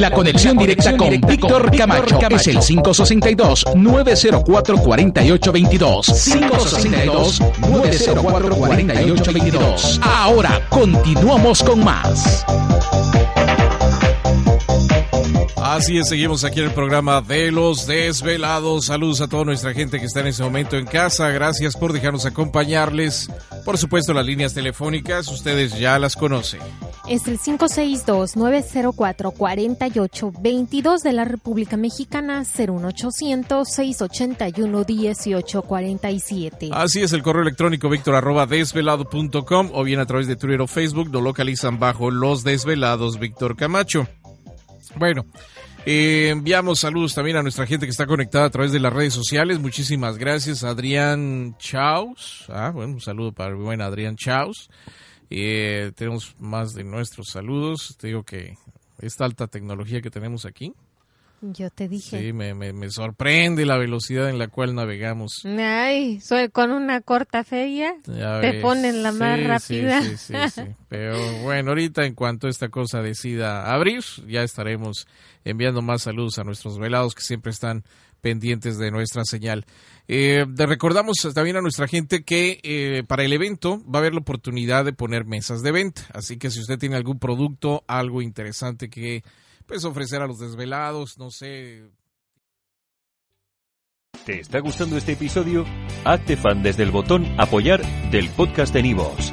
La conexión directa con Víctor Camacho es el 562-904-4822. 562-904-4822. Ahora continuamos con más. Así es, seguimos aquí en el programa de los desvelados. Saludos a toda nuestra gente que está en este momento en casa. Gracias por dejarnos acompañarles. Por supuesto, las líneas telefónicas, ustedes ya las conocen. Es el 562-904-4822 de la República Mexicana, 01800-681-1847. Así es, el correo electrónico víctor arroba desvelado.com o bien a través de Twitter o Facebook lo localizan bajo Los Desvelados Víctor Camacho. Bueno, eh, enviamos saludos también a nuestra gente que está conectada a través de las redes sociales. Muchísimas gracias, Adrián Chaus. Ah, bueno, un saludo para el buen Adrián Chaus. Eh, tenemos más de nuestros saludos. Te digo que esta alta tecnología que tenemos aquí. Yo te dije. Sí, me, me, me sorprende la velocidad en la cual navegamos. Ay, soy con una corta feria. Ya te ves. ponen la más rápida. Sí, sí, sí, sí. Pero bueno, ahorita en cuanto esta cosa decida abrir, ya estaremos enviando más saludos a nuestros velados que siempre están pendientes de nuestra señal. Eh, recordamos también a nuestra gente que eh, para el evento va a haber la oportunidad de poner mesas de venta. Así que si usted tiene algún producto, algo interesante que pues ofrecer a los desvelados, no sé, ¿Te está gustando este episodio? Hazte fan desde el botón Apoyar del podcast de Nivos.